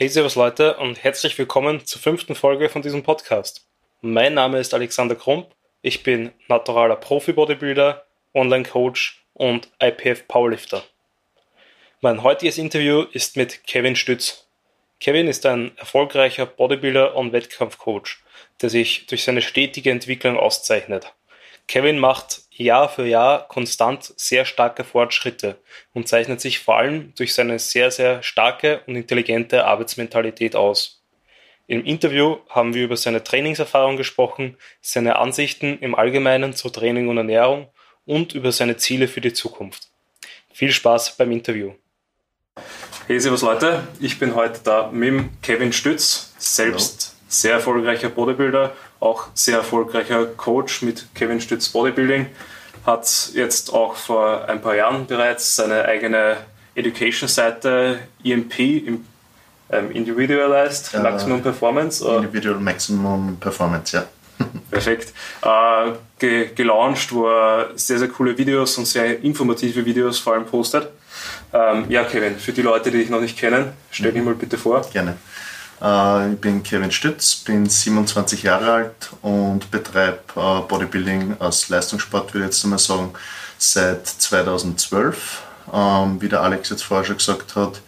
Hey Servus Leute und herzlich willkommen zur fünften Folge von diesem Podcast. Mein Name ist Alexander Krump, ich bin naturaler Profi-Bodybuilder, Online-Coach und IPF-Powerlifter. Mein heutiges Interview ist mit Kevin Stütz. Kevin ist ein erfolgreicher Bodybuilder und Wettkampfcoach, der sich durch seine stetige Entwicklung auszeichnet. Kevin macht Jahr für Jahr konstant sehr starke Fortschritte und zeichnet sich vor allem durch seine sehr, sehr starke und intelligente Arbeitsmentalität aus. Im Interview haben wir über seine Trainingserfahrung gesprochen, seine Ansichten im Allgemeinen zu Training und Ernährung und über seine Ziele für die Zukunft. Viel Spaß beim Interview. Hey, servus Leute, ich bin heute da mit Kevin Stütz, selbst Hallo. sehr erfolgreicher Bodybuilder auch sehr erfolgreicher Coach mit Kevin Stütz Bodybuilding, hat jetzt auch vor ein paar Jahren bereits seine eigene Education-Seite EMP, ähm, Individualized äh, Maximum Performance. Individual Maximum Performance, ja. Perfekt. Äh, ge gelauncht, wo er sehr, sehr coole Videos und sehr informative Videos vor allem postet. Ähm, ja, Kevin, für die Leute, die dich noch nicht kennen, stell dich mhm. mal bitte vor. Gerne. Äh, ich bin Kevin Stütz, bin 27 Jahre alt und betreibe äh, Bodybuilding als Leistungssport, würde ich jetzt einmal sagen, seit 2012. Ähm, wie der Alex jetzt vorher schon gesagt hat,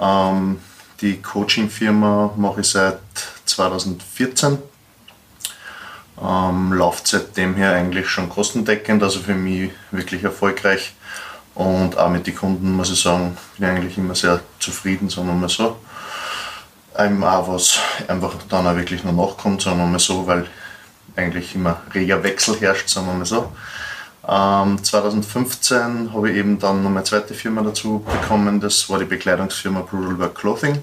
ähm, die Coaching-Firma mache ich seit 2014. Ähm, läuft seitdem her eigentlich schon kostendeckend, also für mich wirklich erfolgreich. Und auch mit den Kunden muss ich sagen, bin ich eigentlich immer sehr zufrieden, sagen wir mal so einem auch was einfach dann auch wirklich nur nachkommt, sagen wir mal so, weil eigentlich immer reger Wechsel herrscht, sagen wir mal so. Ähm, 2015 habe ich eben dann noch meine zweite Firma dazu bekommen, das war die Bekleidungsfirma Brutal Work Clothing.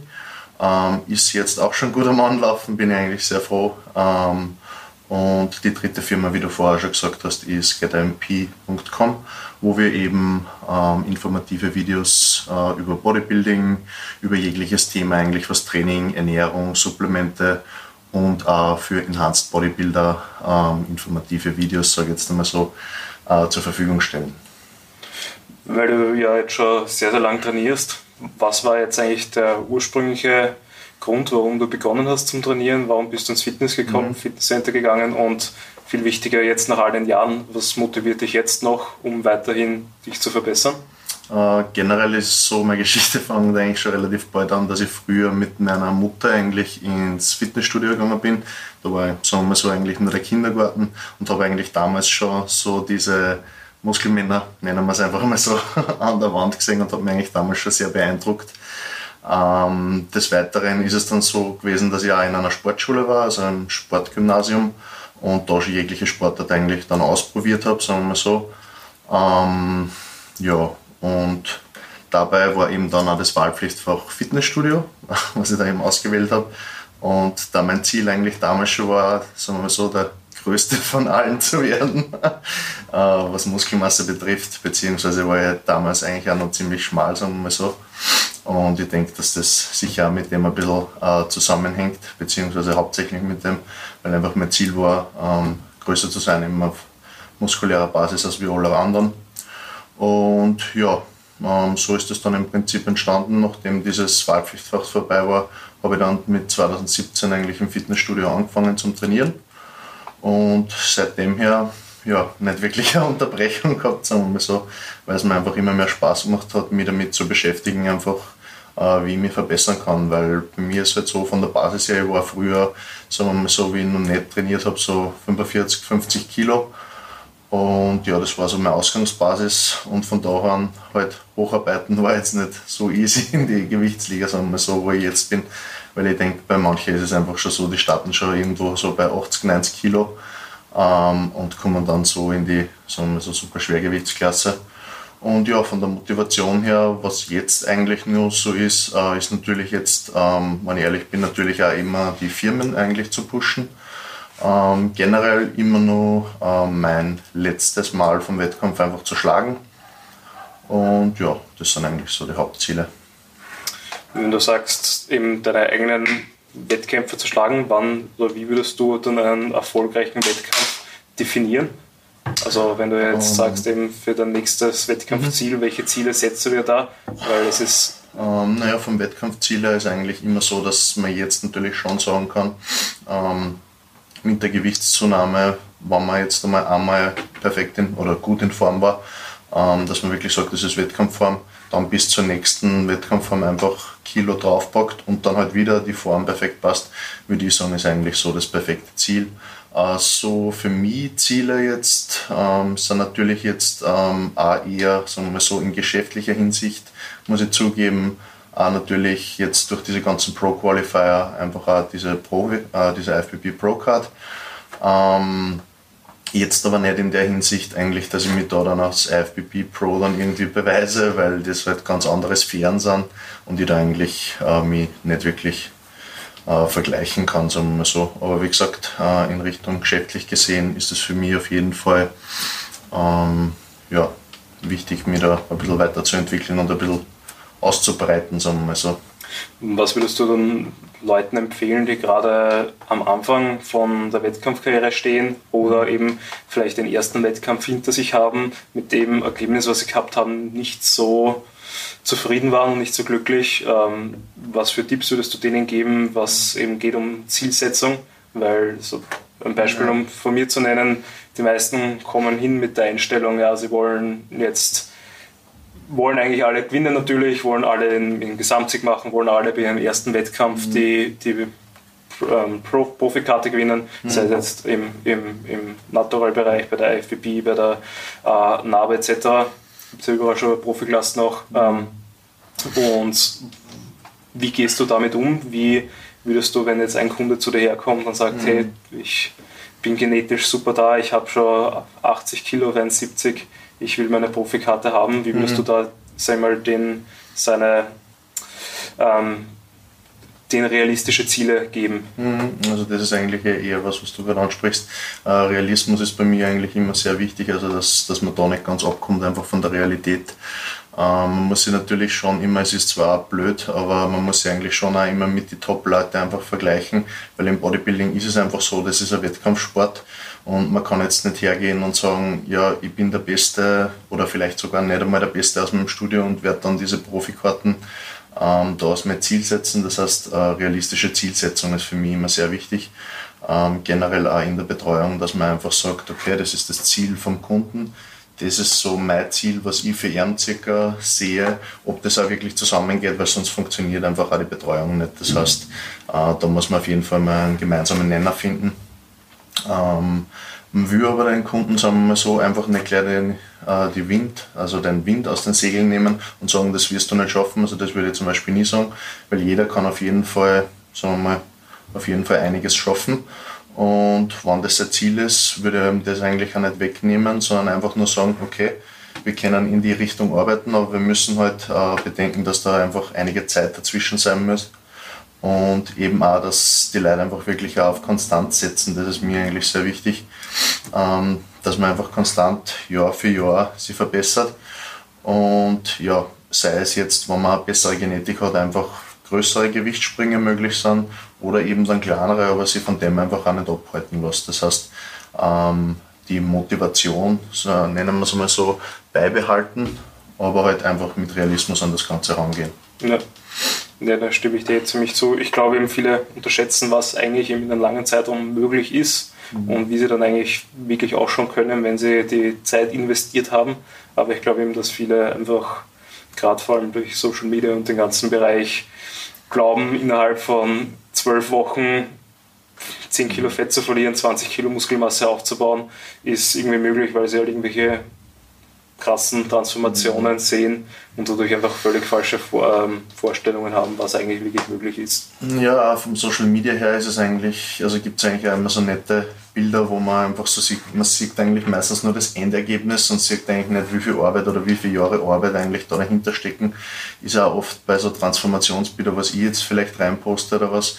Ähm, ist jetzt auch schon gut am Anlaufen, bin ich eigentlich sehr froh. Ähm, und die dritte Firma, wie du vorher schon gesagt hast, ist getimp.com, wo wir eben ähm, informative Videos äh, über Bodybuilding, über jegliches Thema eigentlich, was Training, Ernährung, Supplemente und auch für Enhanced Bodybuilder ähm, informative Videos, sage ich jetzt einmal so, äh, zur Verfügung stellen. Weil du ja jetzt schon sehr, sehr lang trainierst, was war jetzt eigentlich der ursprüngliche Grund, warum du begonnen hast zum Trainieren? Warum bist du ins Fitness gekommen, mhm. Fitnesscenter gegangen und viel wichtiger jetzt nach all den Jahren, was motiviert dich jetzt noch, um weiterhin dich zu verbessern? Äh, generell ist so, meine Geschichte fängt eigentlich schon relativ bald an, dass ich früher mit meiner Mutter eigentlich ins Fitnessstudio gegangen bin. Da war ich, sagen wir so, eigentlich nur der Kindergarten und habe eigentlich damals schon so diese Muskelmänner, nennen wir es einfach mal so, an der Wand gesehen und habe mich eigentlich damals schon sehr beeindruckt. Ähm, des Weiteren ist es dann so gewesen, dass ich auch in einer Sportschule war, also einem Sportgymnasium und da schon jegliche Sportart eigentlich dann ausprobiert habe, sagen wir mal so. Ähm, ja, und dabei war eben dann auch das Wahlpflichtfach Fitnessstudio, was ich da eben ausgewählt habe. Und da mein Ziel eigentlich damals schon war, sagen wir mal so, der größte von allen zu werden, äh, was Muskelmasse betrifft, beziehungsweise war ich damals eigentlich auch noch ziemlich schmal, sagen wir mal so. Und ich denke, dass das sicher auch mit dem ein bisschen äh, zusammenhängt, beziehungsweise hauptsächlich mit dem, weil einfach mein Ziel war, ähm, größer zu sein, eben auf muskulärer Basis als wie alle anderen. Und ja, ähm, so ist es dann im Prinzip entstanden. Nachdem dieses Wahlpflichtfach vorbei war, habe ich dann mit 2017 eigentlich im Fitnessstudio angefangen zum Trainieren. Und seitdem her ja, nicht wirklich eine Unterbrechung gehabt, sagen wir mal so, weil es mir einfach immer mehr Spaß gemacht hat, mich damit zu beschäftigen, einfach äh, wie ich mich verbessern kann, weil bei mir ist halt so von der Basis her, ich war früher, sagen wir mal so, wie ich noch nicht trainiert habe, so 45, 50 Kilo. Und ja, das war so meine Ausgangsbasis und von da an halt hocharbeiten war jetzt nicht so easy in die Gewichtsliga, sagen wir mal so, wo ich jetzt bin, weil ich denke, bei manchen ist es einfach schon so, die starten schon irgendwo so bei 80, 90 Kilo ähm, und kommen dann so in die sagen wir so super Schwergewichtsklasse. Und ja, von der Motivation her, was jetzt eigentlich nur so ist, äh, ist natürlich jetzt, ähm, wenn ich ehrlich bin, natürlich auch immer die Firmen eigentlich zu pushen. Ähm, generell immer nur äh, mein letztes Mal vom Wettkampf einfach zu schlagen. Und ja, das sind eigentlich so die Hauptziele. Wenn du sagst, eben deine eigenen Wettkämpfe zu schlagen, wann oder wie würdest du dann einen erfolgreichen Wettkampf definieren? Also wenn du jetzt um, sagst, eben für dein nächstes Wettkampfziel, mhm. welche Ziele setzt du dir da? Weil es ist Ähm, naja, vom Wettkampfziel her ist eigentlich immer so, dass man jetzt natürlich schon sagen kann, ähm, mit der Gewichtszunahme, wenn man jetzt einmal einmal perfekt in, oder gut in Form war, ähm, dass man wirklich sagt, das ist Wettkampfform, dann bis zur nächsten Wettkampfform einfach Kilo draufpackt und dann halt wieder die Form perfekt passt, würde ich sagen, ist eigentlich so das perfekte Ziel. Äh, so für mich Ziele jetzt ähm, sind natürlich jetzt ähm, auch eher, sagen wir mal so, in geschäftlicher Hinsicht, muss ich zugeben, auch natürlich jetzt durch diese ganzen Pro-Qualifier einfach auch diese, Pro, äh, diese FBB Pro Card. Ähm, Jetzt aber nicht in der Hinsicht eigentlich, dass ich mich da dann als IFBB Pro dann irgendwie beweise, weil das halt ganz andere Sphären sind und ich da eigentlich äh, mich nicht wirklich äh, vergleichen kann, sagen wir mal so. Aber wie gesagt, äh, in Richtung geschäftlich gesehen ist es für mich auf jeden Fall ähm, ja, wichtig, mich da ein bisschen weiterzuentwickeln und ein bisschen auszubreiten, sagen wir mal so. Was würdest du dann Leuten empfehlen, die gerade am Anfang von der Wettkampfkarriere stehen oder eben vielleicht den ersten Wettkampf hinter sich haben, mit dem Ergebnis, was sie gehabt haben, nicht so zufrieden waren und nicht so glücklich? Ähm, was für Tipps würdest du denen geben, was eben geht um Zielsetzung? Weil so ein Beispiel, um von mir zu nennen, die meisten kommen hin mit der Einstellung, ja, sie wollen jetzt wollen eigentlich alle gewinnen natürlich, wollen alle den, Gesamtsieg machen, wollen alle bei ihrem ersten Wettkampf mhm. die, die ähm, Pro Profikarte gewinnen, mhm. sei es jetzt im, im, im Natural-Bereich, bei der IFBB, bei der äh, NABE etc. Gibt es ja überall schon Profiklassen noch. Mhm. Ähm, und wie gehst du damit um? Wie würdest du, wenn jetzt ein Kunde zu dir herkommt und sagt, mhm. hey, ich bin genetisch super da, ich habe schon 80 Kilo, rein 70 ich will meine Profikarte haben, wie würdest mhm. du da sag mal, den, seine ähm, den realistische Ziele geben? Mhm. Also das ist eigentlich eher was, was du gerade ansprichst. Äh, Realismus ist bei mir eigentlich immer sehr wichtig, also dass, dass man da nicht ganz abkommt, einfach von der Realität. Ähm, man muss sich natürlich schon immer, es ist zwar blöd, aber man muss sich eigentlich schon auch immer mit den Top-Leuten einfach vergleichen, weil im Bodybuilding ist es einfach so, das ist ein Wettkampfsport und man kann jetzt nicht hergehen und sagen, ja, ich bin der Beste oder vielleicht sogar nicht einmal der Beste aus meinem Studio und werde dann diese Profikarten ähm, da als mein Ziel setzen. Das heißt, äh, realistische Zielsetzung ist für mich immer sehr wichtig. Ähm, generell auch in der Betreuung, dass man einfach sagt, okay, das ist das Ziel vom Kunden das ist so mein Ziel, was ich für ihn circa sehe, ob das auch wirklich zusammengeht, weil sonst funktioniert einfach auch die Betreuung nicht. Das mhm. heißt, äh, da muss man auf jeden Fall mal einen gemeinsamen Nenner finden. Ähm, man will aber den Kunden, sagen wir mal so, einfach nicht gleich den, äh, die Wind, also den Wind aus den Segeln nehmen und sagen, das wirst du nicht schaffen. Also das würde ich zum Beispiel nie sagen, weil jeder kann auf jeden Fall, sagen wir mal, auf jeden Fall einiges schaffen. Und wenn das sein Ziel ist, würde ich das eigentlich auch nicht wegnehmen, sondern einfach nur sagen, okay, wir können in die Richtung arbeiten, aber wir müssen halt äh, bedenken, dass da einfach einige Zeit dazwischen sein muss. Und eben auch, dass die Leute einfach wirklich auf Konstant setzen. Das ist mir eigentlich sehr wichtig, ähm, dass man einfach konstant Jahr für Jahr sich verbessert. Und ja, sei es jetzt, wenn man eine bessere Genetik hat, einfach größere Gewichtssprünge möglich sind oder eben dann kleinere, aber sie von dem einfach auch nicht abhalten lässt. Das heißt, ähm, die Motivation, so, nennen wir es mal so, beibehalten, aber halt einfach mit Realismus an das Ganze rangehen. Ja. Ja, da stimme ich dir ziemlich zu. Ich glaube eben viele unterschätzen, was eigentlich in einem langen Zeitraum möglich ist mhm. und wie sie dann eigentlich wirklich auch schon können, wenn sie die Zeit investiert haben. Aber ich glaube eben, dass viele einfach, gerade vor allem durch Social Media und den ganzen Bereich, glauben, innerhalb von zwölf Wochen 10 Kilo Fett zu verlieren, 20 Kilo Muskelmasse aufzubauen, ist irgendwie möglich, weil sie halt irgendwelche krassen Transformationen mhm. sehen und dadurch einfach völlig falsche Vor ähm, Vorstellungen haben, was eigentlich wirklich möglich ist. Ja, vom Social Media her ist es eigentlich, also gibt es eigentlich immer so nette Bilder, wo man einfach so sieht, man sieht eigentlich meistens nur das Endergebnis und sieht eigentlich nicht, wie viel Arbeit oder wie viele Jahre Arbeit eigentlich da dahinter stecken. Ist auch oft bei so Transformationsbildern, was ich jetzt vielleicht reinposte oder was,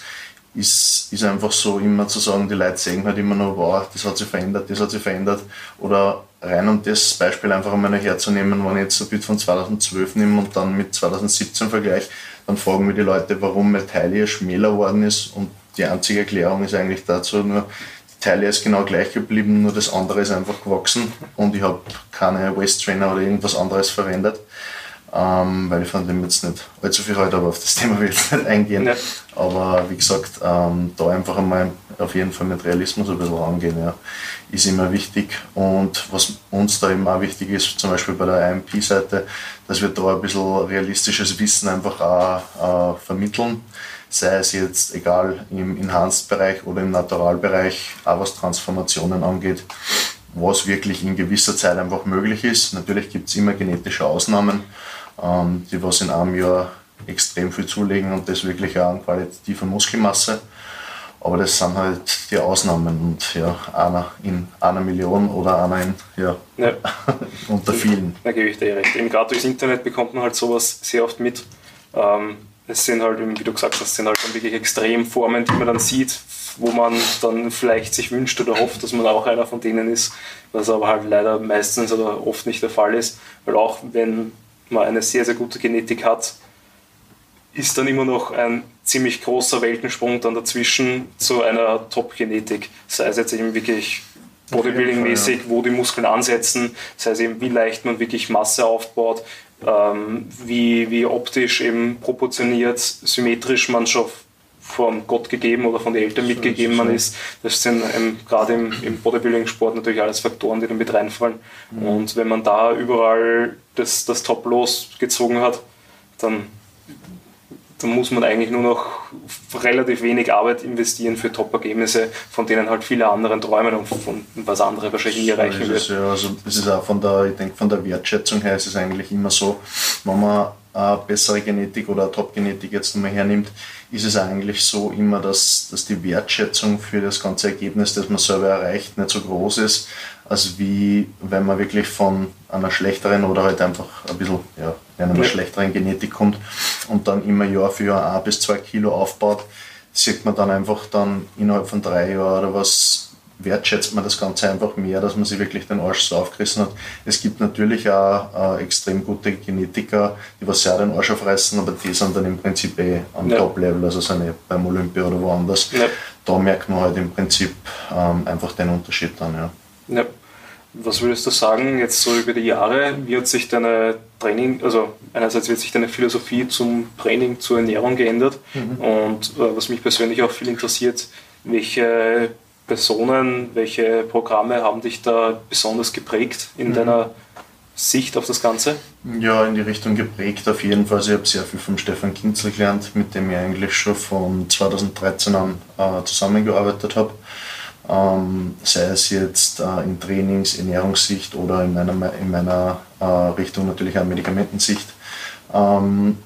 ist, ist einfach so immer zu sagen, die Leute sehen halt immer nur, wow, das hat sich verändert, das hat sich verändert. Oder rein um das Beispiel einfach einmal herzunehmen, wenn ich jetzt ein Bild von 2012 nehme und dann mit 2017 vergleiche, dann fragen mich die Leute, warum mein Taille schmäler geworden ist und die einzige Erklärung ist eigentlich dazu nur, die Taille ist genau gleich geblieben, nur das andere ist einfach gewachsen und ich habe keine Waist Trainer oder irgendwas anderes verwendet. Ähm, weil ich von dem jetzt nicht allzu viel halte, aber auf das Thema will ich jetzt nicht eingehen. Ja. Aber wie gesagt, ähm, da einfach einmal auf jeden Fall mit Realismus ein bisschen rangehen, ja, ist immer wichtig. Und was uns da immer auch wichtig ist, zum Beispiel bei der IMP-Seite, dass wir da ein bisschen realistisches Wissen einfach auch äh, vermitteln. Sei es jetzt egal im Enhanced-Bereich oder im Naturalbereich, auch was Transformationen angeht was wirklich in gewisser Zeit einfach möglich ist. Natürlich gibt es immer genetische Ausnahmen, ähm, die was in einem Jahr extrem viel zulegen und das wirklich auch an qualitativer Muskelmasse. Aber das sind halt die Ausnahmen und ja, einer in einer Million oder einer in, ja, ja. unter vielen. Da gebe ich dir recht. Eben gerade durchs Internet bekommt man halt sowas sehr oft mit. Ähm, es sind halt, wie du gesagt hast, sind halt dann wirklich Extremformen, die man dann sieht, wo man dann vielleicht sich wünscht oder hofft, dass man auch einer von denen ist, was aber halt leider meistens oder oft nicht der Fall ist, weil auch wenn man eine sehr, sehr gute Genetik hat, ist dann immer noch ein ziemlich großer Weltensprung dann dazwischen zu einer Top-Genetik. Sei es jetzt eben wirklich Bodybuilding-mäßig, wo die Muskeln ansetzen, sei es eben wie leicht man wirklich Masse aufbaut, ähm, wie, wie optisch eben proportioniert, symmetrisch man schon von Gott gegeben oder von den Eltern mitgegeben man ist. Das sind ähm, gerade im, im Bodybuilding-Sport natürlich alles Faktoren, die da mit reinfallen. Mhm. Und wenn man da überall das, das Top losgezogen hat, dann, dann muss man eigentlich nur noch relativ wenig Arbeit investieren für Top-Ergebnisse, von denen halt viele andere träumen und von was andere wahrscheinlich nie erreichen wird. Ja, also es ist auch von der, ich denke, von der Wertschätzung her ist es eigentlich immer so, wenn man eine bessere Genetik oder Top-Genetik jetzt nochmal hernimmt, ist es eigentlich so immer, dass, dass die Wertschätzung für das ganze Ergebnis, das man selber erreicht, nicht so groß ist, als wie wenn man wirklich von einer schlechteren oder halt einfach ein bisschen ja, einer ja. schlechteren Genetik kommt und dann immer Jahr für Jahr ein bis zwei Kilo aufbaut, sieht man dann einfach dann innerhalb von drei Jahren oder was wertschätzt man das Ganze einfach mehr, dass man sich wirklich den Arsch so aufgerissen hat. Es gibt natürlich auch äh, extrem gute Genetiker, die was sehr den Arsch aufreißen, aber die sind dann im Prinzip eh am ja. Top-Level, also sind eh beim Olympia oder woanders. Ja. Da merkt man halt im Prinzip ähm, einfach den Unterschied dann, ja. ja. Was würdest du sagen, jetzt so über die Jahre, wie hat sich deine Training, also einerseits wird sich deine Philosophie zum Training, zur Ernährung geändert mhm. und äh, was mich persönlich auch viel interessiert, welche Personen, welche Programme haben dich da besonders geprägt in mhm. deiner Sicht auf das Ganze? Ja, in die Richtung geprägt auf jeden Fall. Also ich habe sehr viel von Stefan Kinzel gelernt, mit dem ich eigentlich schon von 2013 an äh, zusammengearbeitet habe. Ähm, sei es jetzt äh, in Trainings-, Ernährungssicht oder in meiner, in meiner äh, Richtung natürlich auch Medikamentensicht. Ähm,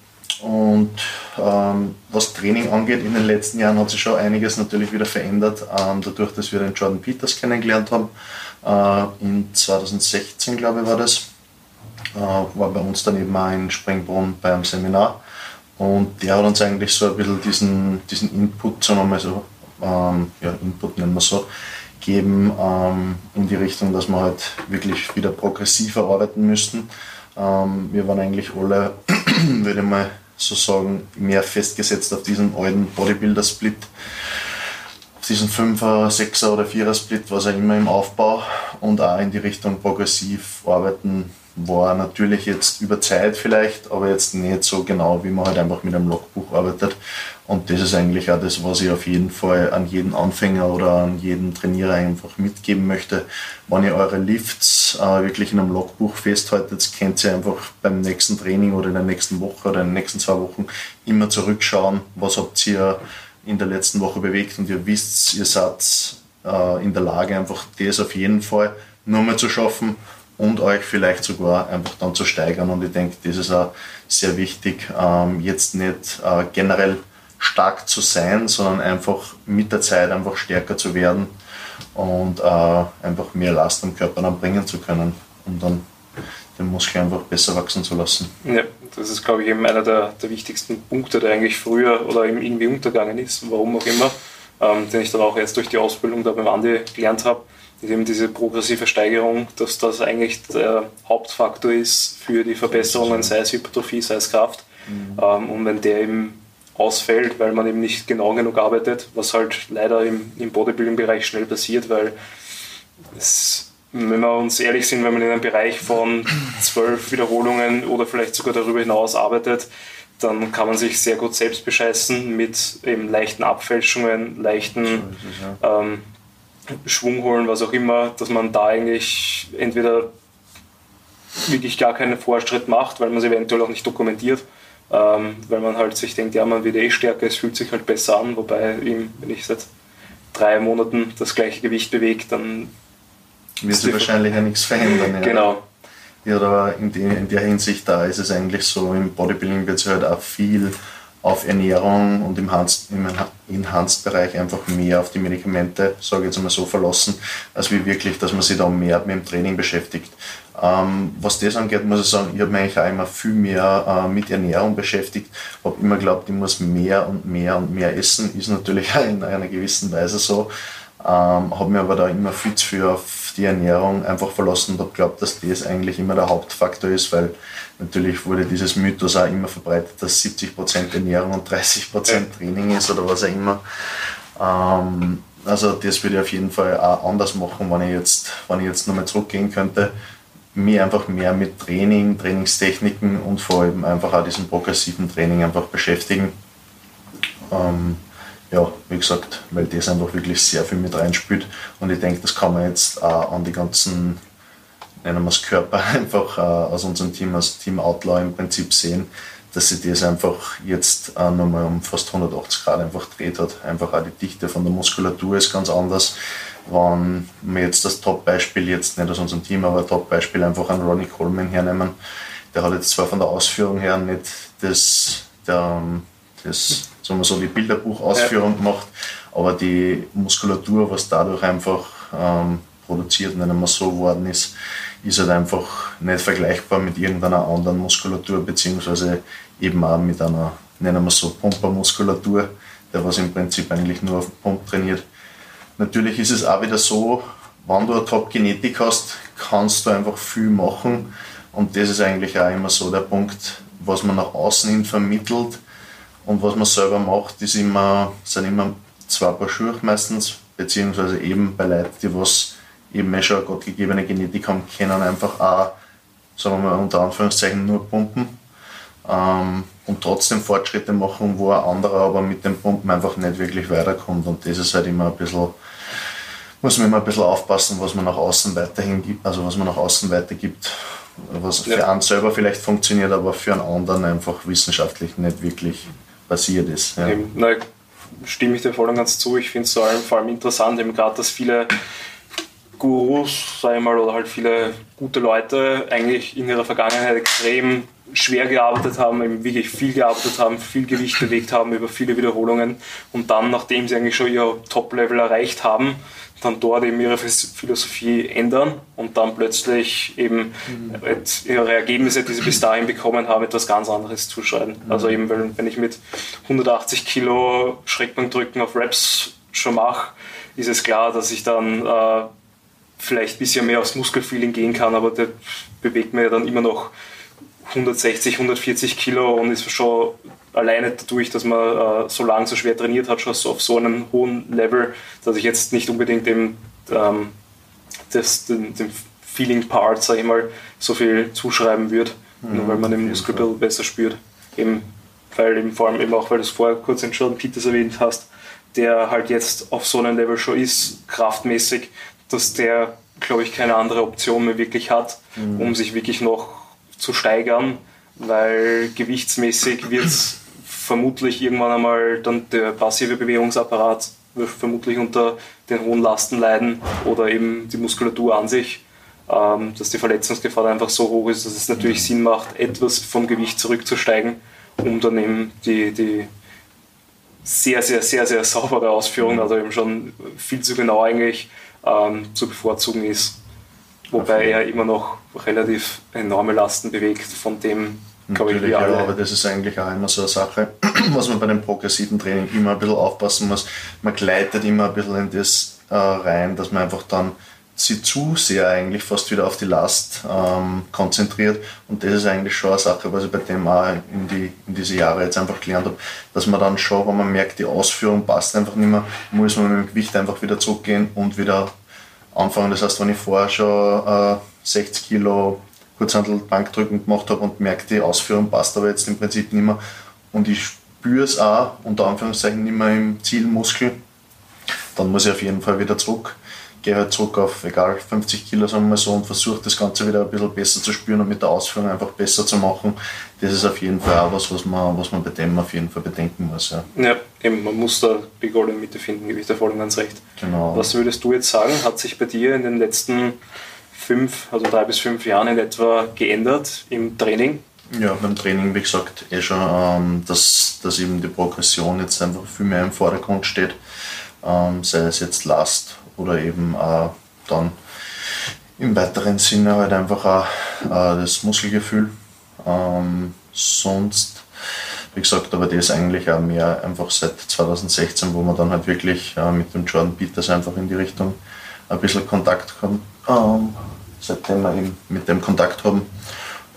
und ähm, was Training angeht, in den letzten Jahren hat sich schon einiges natürlich wieder verändert, ähm, dadurch, dass wir den Jordan Peters kennengelernt haben. Äh, in 2016, glaube ich, war das. Äh, war bei uns dann eben auch in Springbrunn beim Seminar. Und der hat uns eigentlich so ein bisschen diesen, diesen Input, sagen wir mal so, ähm, ja, Input nennen wir so, geben ähm, in die Richtung, dass wir halt wirklich wieder progressiver arbeiten müssten. Ähm, wir waren eigentlich alle, würde ich mal sozusagen mehr festgesetzt auf diesen alten Bodybuilder-Split, auf diesen 5er, 6er oder 4er Split, was er immer im Aufbau und auch in die Richtung progressiv arbeiten war natürlich jetzt über Zeit vielleicht, aber jetzt nicht so genau, wie man halt einfach mit einem Logbuch arbeitet. Und das ist eigentlich auch das, was ich auf jeden Fall an jeden Anfänger oder an jeden Trainierer einfach mitgeben möchte. Wenn ihr eure Lifts äh, wirklich in einem Logbuch festhaltet, könnt ihr einfach beim nächsten Training oder in der nächsten Woche oder in den nächsten zwei Wochen immer zurückschauen, was habt ihr in der letzten Woche bewegt und ihr wisst, ihr seid äh, in der Lage, einfach das auf jeden Fall nur mal zu schaffen und euch vielleicht sogar einfach dann zu steigern. Und ich denke, das ist auch sehr wichtig, ähm, jetzt nicht äh, generell stark zu sein, sondern einfach mit der Zeit einfach stärker zu werden und äh, einfach mehr Last am Körper dann bringen zu können, um dann den Muskel einfach besser wachsen zu lassen. Ja, das ist, glaube ich, eben einer der, der wichtigsten Punkte, der eigentlich früher oder irgendwie untergegangen ist, warum auch immer, ähm, den ich dann auch erst durch die Ausbildung da beim Andi gelernt habe ist eben diese progressive Steigerung, dass das eigentlich der Hauptfaktor ist für die Verbesserungen, sei es Hypertrophie, sei es Kraft. Mhm. Ähm, und wenn der eben ausfällt, weil man eben nicht genau genug arbeitet, was halt leider im, im Bodybuilding-Bereich schnell passiert, weil es wenn wir uns ehrlich sind, wenn man in einem Bereich von zwölf Wiederholungen oder vielleicht sogar darüber hinaus arbeitet, dann kann man sich sehr gut selbst bescheißen mit eben leichten Abfälschungen, leichten es, ja. ähm, Schwung holen, was auch immer, dass man da eigentlich entweder wirklich gar keinen Vorschritt macht, weil man es eventuell auch nicht dokumentiert, ähm, weil man halt sich denkt, ja, man wird eh stärker, es fühlt sich halt besser an, wobei ihm, wenn ich seit drei Monaten das gleiche Gewicht bewege, dann wird sich wahrscheinlich ja nichts verändern. Ja. Genau. Ja, aber in, die, in der Hinsicht, da ist es eigentlich so, im Bodybuilding wird sich halt auch viel auf Ernährung und im, im Enhanced-Bereich einfach mehr auf die Medikamente, sage ich jetzt mal so, verlassen, als wie wirklich, dass man sich da mehr mit dem Training beschäftigt. Ähm, was das angeht, muss ich sagen, ich habe mich eigentlich auch immer viel mehr äh, mit Ernährung beschäftigt, habe immer geglaubt, ich muss mehr und mehr und mehr essen, ist natürlich auch in einer gewissen Weise so, ähm, habe mir aber da immer viel zu viel auf die Ernährung einfach verlassen und habe geglaubt, dass das eigentlich immer der Hauptfaktor ist, weil natürlich wurde dieses Mythos auch immer verbreitet, dass 70% Ernährung und 30% Training ist oder was auch immer. Ähm, also das würde ich auf jeden Fall auch anders machen, wenn ich jetzt, wenn ich jetzt nochmal zurückgehen könnte. Mir einfach mehr mit Training, Trainingstechniken und vor allem einfach auch diesem progressiven Training einfach beschäftigen. Ähm, ja, wie gesagt, weil das einfach wirklich sehr viel mit reinspielt. Und ich denke, das kann man jetzt auch an die ganzen, nennen wir es Körper, einfach äh, aus unserem Team, aus Team Outlaw im Prinzip sehen, dass sich das einfach jetzt äh, nochmal um fast 180 Grad einfach dreht hat. Einfach auch die Dichte von der Muskulatur ist ganz anders. Wenn wir jetzt das Top-Beispiel, jetzt nicht aus unserem Team, aber Top-Beispiel einfach an Ronnie Coleman hernehmen, der hat jetzt zwar von der Ausführung her nicht das, der, das sagen wir so, die Bilderbuchausführung ja. gemacht, aber die Muskulatur, was dadurch einfach ähm, produziert, nennen wir so worden ist, ist halt einfach nicht vergleichbar mit irgendeiner anderen Muskulatur, beziehungsweise eben auch mit einer, nennen wir so, Pumpermuskulatur, der was im Prinzip eigentlich nur auf Pump trainiert. Natürlich ist es auch wieder so, wenn du eine Top-Genetik hast, kannst du einfach viel machen. Und das ist eigentlich auch immer so der Punkt, was man nach außen hin vermittelt, und was man selber macht, ist immer, sind immer zwei Paar Schuhe meistens, beziehungsweise eben bei Leuten, die was eben eh schon eine gottgegebene Genetik haben, können einfach auch, sagen wir mal unter Anführungszeichen, nur pumpen ähm, und trotzdem Fortschritte machen, wo ein anderer aber mit dem Pumpen einfach nicht wirklich weiterkommt. Und das ist halt immer ein bisschen, muss man immer ein bisschen aufpassen, was man nach außen weiterhin gibt, also was man nach außen weitergibt, was ja. für einen selber vielleicht funktioniert, aber für einen anderen einfach wissenschaftlich nicht wirklich passiert ist. Ja. Eben, na, stimme ich dir voll und ganz zu. Ich finde es vor allem, vor allem interessant, eben gerade, dass viele Gurus, sag ich mal, oder halt viele gute Leute eigentlich in ihrer Vergangenheit extrem schwer gearbeitet haben, eben wirklich viel gearbeitet haben, viel Gewicht bewegt haben über viele Wiederholungen und dann, nachdem sie eigentlich schon ihr Top-Level erreicht haben, dann dort eben ihre Philosophie ändern und dann plötzlich eben mhm. ihre Ergebnisse, die sie bis dahin bekommen haben, etwas ganz anderes zuschreiben. Mhm. Also eben, wenn ich mit 180 Kilo Schreckbankdrücken auf Reps schon mache, ist es klar, dass ich dann äh, vielleicht ein bisschen mehr aufs Muskelfeeling gehen kann, aber der bewegt mir ja dann immer noch 160, 140 Kilo und ist schon alleine dadurch, dass man äh, so lange so schwer trainiert hat, schon so auf so einem hohen Level, dass ich jetzt nicht unbedingt dem, ähm, das, dem, dem Feeling-Part, sag ich mal, so viel zuschreiben würde, mhm, nur weil man den Muskel ein bisschen besser spürt. Eben, weil eben vor allem eben auch, weil du es vorher kurz in Jordan Peters erwähnt hast, der halt jetzt auf so einem Level schon ist, kraftmäßig, dass der, glaube ich, keine andere Option mehr wirklich hat, mhm. um sich wirklich noch zu steigern, weil gewichtsmäßig wird es vermutlich irgendwann einmal dann der passive Bewegungsapparat wird vermutlich unter den hohen Lasten leiden oder eben die Muskulatur an sich, ähm, dass die Verletzungsgefahr einfach so hoch ist, dass es natürlich mhm. Sinn macht, etwas vom Gewicht zurückzusteigen, um dann eben die, die sehr, sehr, sehr, sehr saubere Ausführung, mhm. also eben schon viel zu genau eigentlich ähm, zu bevorzugen ist. Wobei er immer noch relativ enorme Lasten bewegt, von dem Natürlich, ja, aber das ist eigentlich auch immer so eine Sache, was man bei dem progressiven Training immer ein bisschen aufpassen muss. Man gleitet immer ein bisschen in das äh, rein, dass man einfach dann sich zu sehr eigentlich fast wieder auf die Last ähm, konzentriert. Und das ist eigentlich schon eine Sache, was ich bei dem auch in, die, in diese Jahre jetzt einfach gelernt habe, dass man dann schon, wenn man merkt, die Ausführung passt einfach nicht mehr, muss man mit dem Gewicht einfach wieder zurückgehen und wieder anfangen. Das heißt, wenn ich vorher schon äh, 60 Kilo Kurzhandel Bankdrücken gemacht habe und merke, die Ausführung passt aber jetzt im Prinzip nicht mehr und ich spüre es auch, unter Anführungszeichen, nicht mehr im Zielmuskel, dann muss ich auf jeden Fall wieder zurück. Gehe halt zurück auf, egal, 50 Kilo, sagen wir mal so, und versuche das Ganze wieder ein bisschen besser zu spüren und mit der Ausführung einfach besser zu machen. Das ist auf jeden Fall auch was, was man, was man bei dem auf jeden Fall bedenken muss. Ja, ja eben, man muss da die goldene Mitte finden, gebe ich dir voll und ganz recht. Genau. Was würdest du jetzt sagen, hat sich bei dir in den letzten fünf, also drei bis fünf Jahren in etwa geändert im Training? Ja, beim Training, wie gesagt, eh schon, ähm, dass, dass eben die Progression jetzt einfach viel mehr im Vordergrund steht. Ähm, sei es jetzt Last oder eben auch dann im weiteren Sinne halt einfach auch äh, das Muskelgefühl. Ähm, sonst, wie gesagt, aber das eigentlich auch mehr einfach seit 2016, wo man dann halt wirklich äh, mit dem Jordan Peters einfach in die Richtung ein bisschen Kontakt haben. Ähm, seitdem wir eben mit dem Kontakt haben.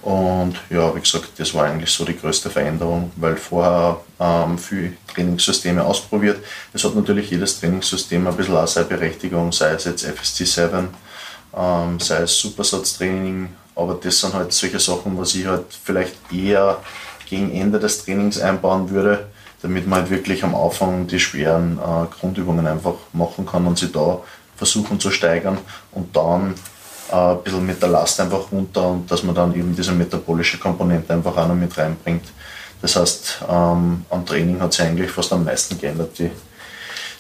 Und ja, wie gesagt, das war eigentlich so die größte Veränderung, weil vorher ähm, viele Trainingssysteme ausprobiert. Es hat natürlich jedes Trainingssystem ein bisschen auch seine Berechtigung, sei es jetzt FST 7, ähm, sei es Supersatztraining, aber das sind halt solche Sachen, was ich halt vielleicht eher gegen Ende des Trainings einbauen würde, damit man halt wirklich am Anfang die schweren äh, Grundübungen einfach machen kann und sie da versuchen zu steigern und dann äh, ein bisschen mit der Last einfach runter und dass man dann eben diese metabolische Komponente einfach auch noch mit reinbringt. Das heißt, ähm, am Training hat sich eigentlich fast am meisten geändert, die,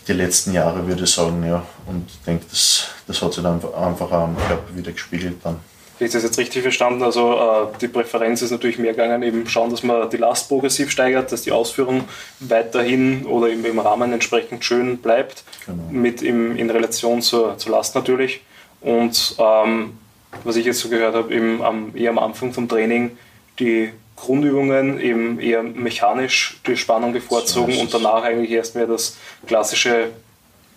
die letzten Jahre, würde ich sagen, ja. Und ich denke, das, das hat sich dann einfach auch am Körper wieder gespiegelt dann. Ich das jetzt richtig verstanden? Also äh, die Präferenz ist natürlich mehr gegangen, eben schauen, dass man die Last progressiv steigert, dass die Ausführung weiterhin oder im, im Rahmen entsprechend schön bleibt, genau. mit im, in Relation zur, zur Last natürlich. Und ähm, was ich jetzt so gehört habe, eben am, eher am Anfang vom Training die Grundübungen eben eher mechanisch die Spannung bevorzugen so und danach eigentlich erst mehr das klassische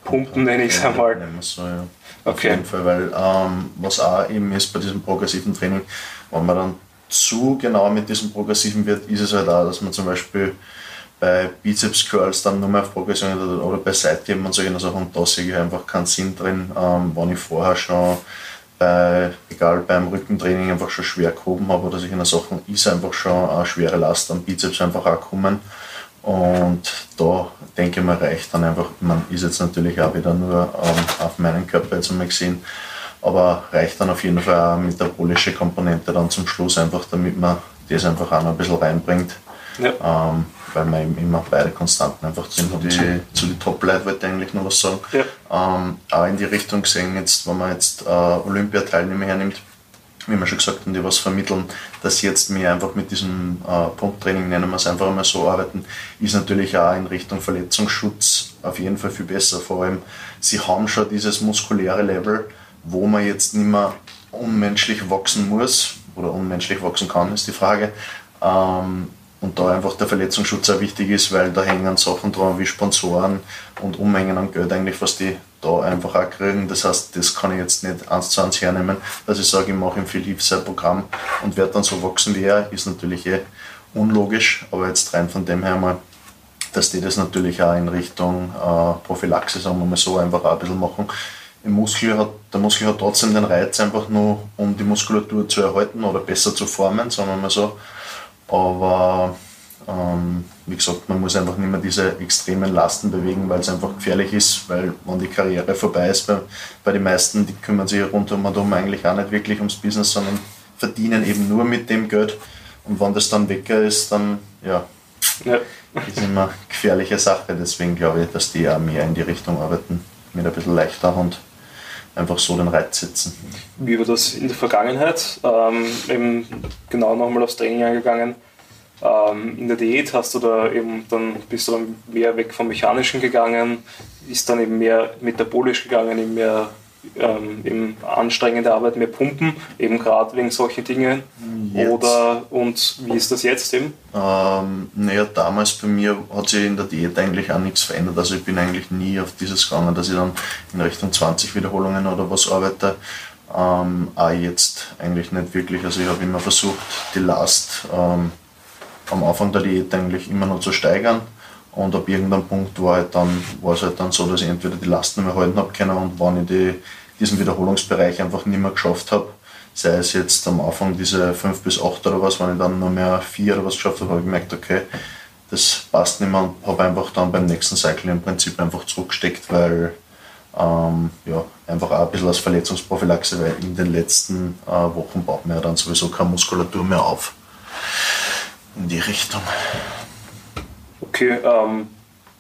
Pumpen, nenne ich es einmal. So, ja. Auf okay. jeden Fall, weil ähm, was auch eben ist bei diesem progressiven Training, wenn man dann zu genau mit diesem progressiven wird, ist es halt auch, dass man zum Beispiel bei Bizeps Curls dann nur mehr auf Progression oder, bei Seitheben und solche Sachen. Und da sehe ich einfach keinen Sinn drin, ähm, wenn ich vorher schon bei, egal beim Rückentraining einfach schon schwer gehoben habe oder solche Sachen, ist einfach schon eine schwere Last am Bizeps einfach auch kommen. Und da denke ich mal, reicht dann einfach, man ist jetzt natürlich auch wieder nur ähm, auf meinen Körper jetzt einmal gesehen, aber reicht dann auf jeden Fall auch der metabolische Komponente dann zum Schluss einfach, damit man das einfach auch noch ein bisschen reinbringt. Ja. Ähm, weil wir eben immer beide Konstanten einfach zu, die, zu den Top-Leuten wollte ich eigentlich noch was sagen. Ja. Ähm, auch in die Richtung gesehen, jetzt, wenn man jetzt äh, Olympiateilnehmer hernimmt, wie wir schon gesagt haben, die was vermitteln, dass jetzt mehr einfach mit diesem äh, Pumptraining, nennen wir es einfach mal so, arbeiten, ist natürlich auch in Richtung Verletzungsschutz auf jeden Fall viel besser. Vor allem, sie haben schon dieses muskuläre Level, wo man jetzt nicht mehr unmenschlich wachsen muss oder unmenschlich wachsen kann, ist die Frage. Ähm, und da einfach der Verletzungsschutz auch wichtig ist, weil da hängen Sachen dran wie Sponsoren und Unmengen an Geld eigentlich, was die da einfach auch kriegen. Das heißt, das kann ich jetzt nicht eins zu eins hernehmen, dass ich sage, ich mache im Philipp sein Programm und werde dann so wachsen wie er, ist natürlich eh unlogisch, aber jetzt rein von dem her mal, dass die das natürlich auch in Richtung äh, Prophylaxe, sagen wir mal so, einfach auch ein bisschen machen. Im Muskel hat, der Muskel hat trotzdem den Reiz einfach nur, um die Muskulatur zu erhalten oder besser zu formen, sagen wir mal so. Aber ähm, wie gesagt, man muss einfach nicht mehr diese extremen Lasten bewegen, weil es einfach gefährlich ist, weil wenn die Karriere vorbei ist, bei, bei den meisten, die kümmern sich rundum und um eigentlich auch nicht wirklich ums Business, sondern verdienen eben nur mit dem Geld. Und wenn das dann weg ist, dann ja, ja. ist immer eine gefährliche Sache. Deswegen glaube ich, dass die auch mehr in die Richtung arbeiten, mit ein bisschen leichter und einfach so den Reiz setzen. Wie war das in der Vergangenheit? Ähm, eben genau nochmal aufs Training eingegangen. Ähm, in der Diät hast du da eben dann bist du dann mehr weg vom Mechanischen gegangen, ist dann eben mehr metabolisch gegangen, eben mehr ähm, eben anstrengende Arbeit, mehr Pumpen, eben gerade wegen solchen Dingen? Jetzt. Oder und wie ist das jetzt eben? Ähm, naja, damals bei mir hat sich in der Diät eigentlich auch nichts verändert. Also ich bin eigentlich nie auf dieses gegangen, dass ich dann in Richtung 20 Wiederholungen oder was arbeite. Ähm, auch jetzt eigentlich nicht wirklich. Also ich habe immer versucht, die Last ähm, am Anfang der Diät eigentlich immer noch zu steigern. Und ab irgendeinem Punkt war, halt dann, war es halt dann so, dass ich entweder die Last nicht mehr halten habe können und wenn ich die diesen Wiederholungsbereich einfach nicht mehr geschafft habe. Sei es jetzt am Anfang diese 5 bis 8 oder was, wenn ich dann nur mehr 4 oder was geschafft habe, habe ich gemerkt, okay, das passt nicht mehr und habe einfach dann beim nächsten Cycle im Prinzip einfach zurückgesteckt, weil ähm, ja, einfach auch ein bisschen als Verletzungsprophylaxe, weil in den letzten äh, Wochen baut man ja dann sowieso keine Muskulatur mehr auf. In die Richtung. Okay, ähm,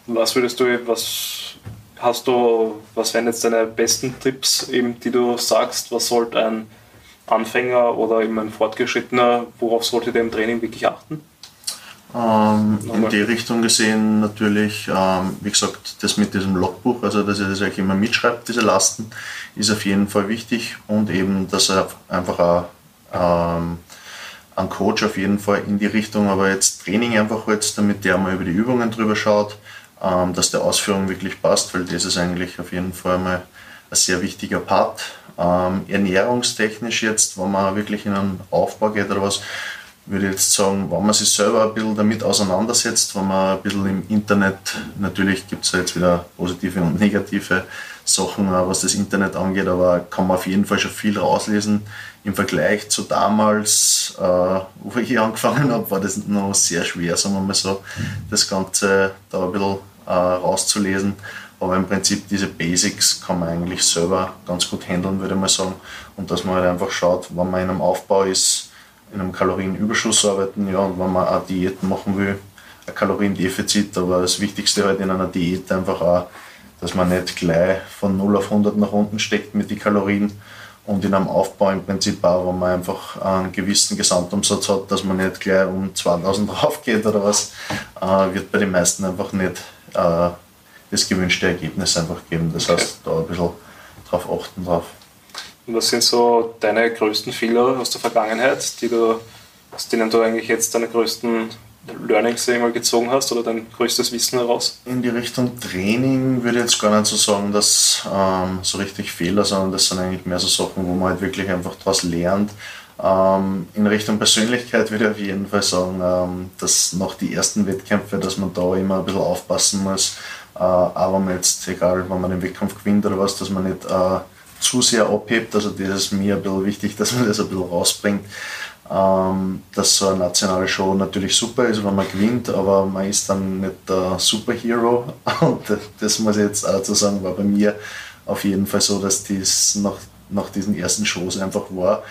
was würdest du, was hast du, was wären jetzt deine besten Tipps, eben, die du sagst, was sollte ein Anfänger oder eben ein Fortgeschrittener, worauf sollte der im Training wirklich achten? Ähm, in die Richtung gesehen natürlich, ähm, wie gesagt, das mit diesem Logbuch, also dass er das eigentlich immer mitschreibt, diese Lasten, ist auf jeden Fall wichtig und eben, dass er einfach auch ähm, einen Coach auf jeden Fall in die Richtung, aber jetzt Training einfach jetzt, damit der mal über die Übungen drüber schaut, ähm, dass der Ausführung wirklich passt, weil das ist eigentlich auf jeden Fall mal ein sehr wichtiger Part. Ähm, ernährungstechnisch jetzt, wenn man wirklich in einen Aufbau geht oder was, würde ich jetzt sagen, wenn man sich selber ein bisschen damit auseinandersetzt, wenn man ein bisschen im Internet, natürlich gibt es ja jetzt wieder positive und negative Sachen, was das Internet angeht, aber kann man auf jeden Fall schon viel rauslesen. Im Vergleich zu damals, äh, wo ich angefangen habe, war das noch sehr schwer, sagen wir mal so, das Ganze da ein bisschen äh, rauszulesen. Aber im Prinzip diese Basics kann man eigentlich selber ganz gut handeln, würde mal sagen. Und dass man halt einfach schaut, wenn man in einem Aufbau ist, in einem Kalorienüberschuss arbeiten, ja, und wenn man eine Diät machen will, ein Kaloriendefizit, aber das Wichtigste halt in einer Diät einfach auch, dass man nicht gleich von 0 auf 100 nach unten steckt mit den Kalorien und in einem Aufbau im Prinzip auch, wenn man einfach einen gewissen Gesamtumsatz hat, dass man nicht gleich um 2000 drauf geht oder was, äh, wird bei den meisten einfach nicht äh, das gewünschte Ergebnis einfach geben. Das okay. heißt, da ein bisschen drauf achten drauf. Und was sind so deine größten Fehler aus der Vergangenheit, die du, aus denen du eigentlich jetzt deine größten Learnings einmal gezogen hast oder dein größtes Wissen heraus? In die Richtung Training würde ich jetzt gar nicht so sagen, dass ähm, so richtig Fehler, sondern das sind eigentlich mehr so Sachen, wo man halt wirklich einfach daraus lernt. Ähm, in Richtung Persönlichkeit würde ich auf jeden Fall sagen, ähm, dass nach die ersten Wettkämpfe, dass man da immer ein bisschen aufpassen muss. Äh, aber man jetzt, egal, wenn man den Wettkampf gewinnt oder was, dass man nicht äh, zu sehr abhebt. Also das ist mir ein bisschen wichtig, dass man das ein bisschen rausbringt. Ähm, dass so eine nationale Show natürlich super ist, wenn man gewinnt, aber man ist dann nicht der Superhero. Und das muss ich jetzt auch dazu sagen, war bei mir auf jeden Fall so, dass dies nach, nach diesen ersten Shows einfach war,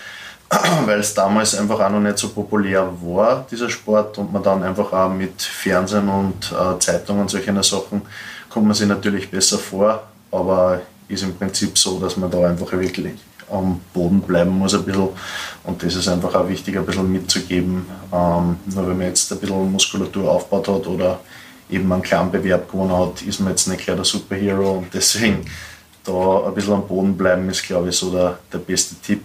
weil es damals einfach auch noch nicht so populär war, dieser Sport, und man dann einfach auch mit Fernsehen und äh, Zeitungen und solchen Sachen kommt man sich natürlich besser vor, aber ist im Prinzip so, dass man da einfach wirklich am Boden bleiben muss ein bisschen. Und das ist einfach auch wichtig, ein bisschen mitzugeben. Ähm, nur wenn man jetzt ein bisschen Muskulatur aufgebaut hat oder eben einen kleinen Bewerb gewonnen hat, ist man jetzt nicht gleich der Superhero. Und deswegen da ein bisschen am Boden bleiben ist, glaube ich, so der, der beste Tipp.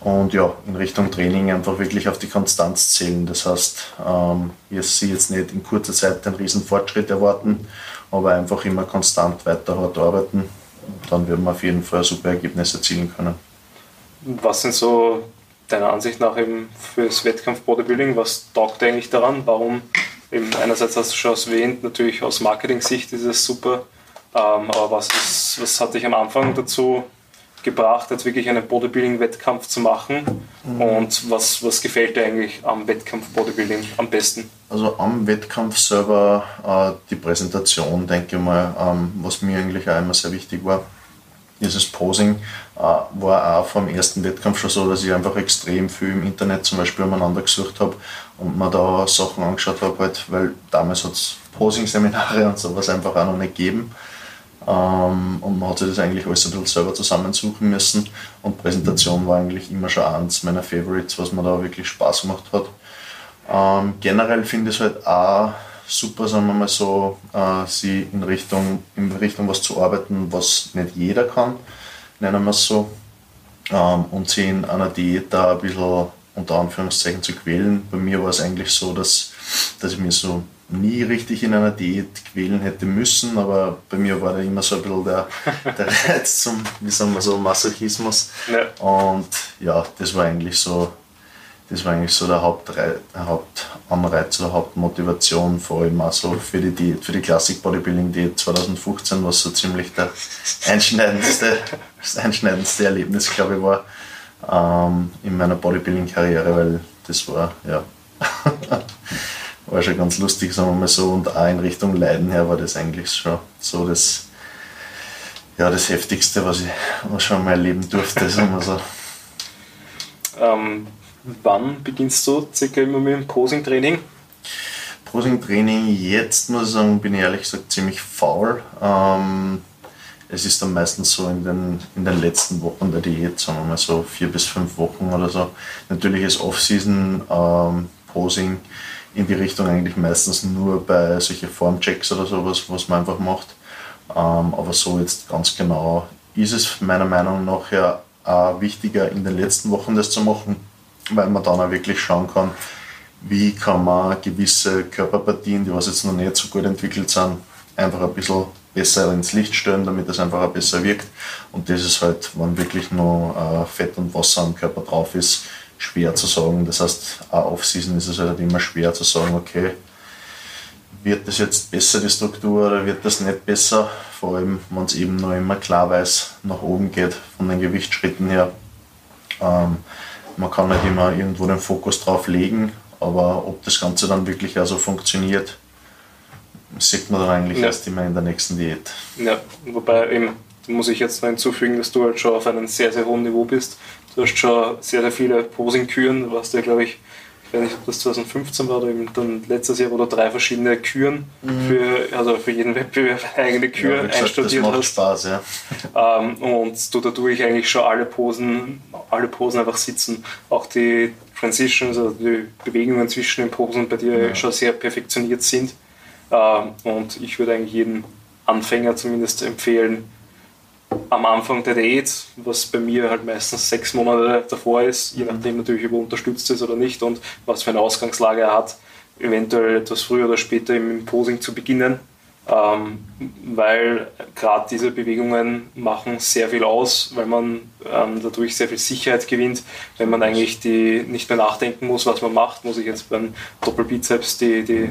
Und ja, in Richtung Training einfach wirklich auf die Konstanz zählen. Das heißt, ähm, ich sehe jetzt nicht in kurzer Zeit einen riesen Fortschritt erwarten, aber einfach immer konstant weiter hart arbeiten dann wird man auf jeden Fall super Ergebnis erzielen können. Was sind so deiner Ansicht nach eben fürs Wettkampf Bodybuilding? Was taugt eigentlich daran? Warum? Eben einerseits hast du schon erwähnt, natürlich aus Marketing-Sicht ist es super, ähm, aber was, ist, was hat dich am Anfang dazu gebracht, jetzt wirklich einen Bodybuilding-Wettkampf zu machen? Mhm. Und was, was gefällt dir eigentlich am Wettkampf Bodybuilding am besten? Also am Wettkampf selber äh, die Präsentation, denke ich mal, ähm, was mir eigentlich auch immer sehr wichtig war. Dieses Posing äh, war auch vom ersten Wettkampf schon so, dass ich einfach extrem viel im Internet zum Beispiel umeinander gesucht habe und mir da Sachen angeschaut habe, halt, weil damals hat es Posing-Seminare und sowas einfach auch noch nicht gegeben. Ähm, und man hat sich das eigentlich alles ein bisschen selber zusammensuchen müssen. Und Präsentation war eigentlich immer schon eins meiner Favorites, was mir da wirklich Spaß gemacht hat. Ähm, generell finde ich es halt auch super, sagen wir mal so, äh, sie in Richtung, in Richtung was zu arbeiten, was nicht jeder kann, nennen wir es so. Ähm, und sie in einer Diät da ein bisschen unter Anführungszeichen zu quälen. Bei mir war es eigentlich so, dass, dass ich mir so nie richtig in einer Diät quälen hätte müssen, aber bei mir war da immer so ein bisschen der, der Reiz zum, wie sagen wir so, Masochismus. Ja. Und ja, das war eigentlich so das war eigentlich so der, Hauptrei der Hauptanreiz oder Hauptmotivation, vor allem auch so für die Diät, für die Classic Bodybuilding Diät 2015, was so ziemlich der einschneidendste, das einschneidendste Erlebnis, glaube ich, war ähm, in meiner Bodybuilding-Karriere, weil das war, ja, war schon ganz lustig, sagen wir mal so, und auch in Richtung Leiden her war das eigentlich schon so das, ja, das Heftigste, was ich was schon mal erleben durfte, sagen wir so. Ähm, wann beginnst du circa immer mit dem Posing-Training? Posing-Training jetzt, muss ich sagen, bin ich ehrlich gesagt ziemlich faul. Ähm, es ist dann meistens so in den, in den letzten Wochen der Diät, sagen wir mal so vier bis fünf Wochen oder so. Natürlich ist Off-Season ähm, Posing in die Richtung eigentlich meistens nur bei solchen Formchecks oder sowas, was man einfach macht. Ähm, aber so jetzt ganz genau ist es meiner Meinung nach ja auch wichtiger in den letzten Wochen das zu machen, weil man dann auch wirklich schauen kann, wie kann man gewisse Körperpartien, die was jetzt noch nicht so gut entwickelt sind, einfach ein bisschen besser ins Licht stellen, damit es einfach auch besser wirkt. Und das ist halt, wenn wirklich noch äh, Fett und Wasser am Körper drauf ist, schwer zu sagen. Das heißt, auch Off-Season ist es halt immer schwer zu sagen, okay, wird das jetzt besser, die Struktur, oder wird das nicht besser? Vor allem, wenn es eben noch immer klar weiß, nach oben geht, von den Gewichtsschritten her. Ähm, man kann nicht immer irgendwo den Fokus drauf legen, aber ob das Ganze dann wirklich also funktioniert, sieht man dann eigentlich ja. erst immer in der nächsten Diät. Ja, wobei eben, muss ich jetzt noch hinzufügen, dass du halt schon auf einem sehr, sehr hohen Niveau bist. Du hast schon sehr, sehr viele Posing-Küren, du warst ja, glaube ich, ich weiß nicht, ob das 2015 war oder eben dann letztes Jahr, wo du drei verschiedene Küren mhm. für, also für jeden Wettbewerb eigene Kür ja, gesagt, einstudiert das macht hast. Spaß, ja. Ähm, und du dadurch eigentlich schon alle Posen, alle Posen einfach sitzen. Auch die Transitions, also die Bewegungen zwischen den Posen bei dir ja. schon sehr perfektioniert sind. Ähm, und ich würde eigentlich jedem Anfänger zumindest empfehlen, am Anfang der Diät, was bei mir halt meistens sechs Monate davor ist, je nachdem natürlich, ob er unterstützt ist oder nicht und was für eine Ausgangslage er hat, eventuell etwas früher oder später im Posing zu beginnen, ähm, weil gerade diese Bewegungen machen sehr viel aus, weil man ähm, dadurch sehr viel Sicherheit gewinnt, wenn man eigentlich die nicht mehr nachdenken muss, was man macht, muss ich jetzt beim Doppelbizeps die, die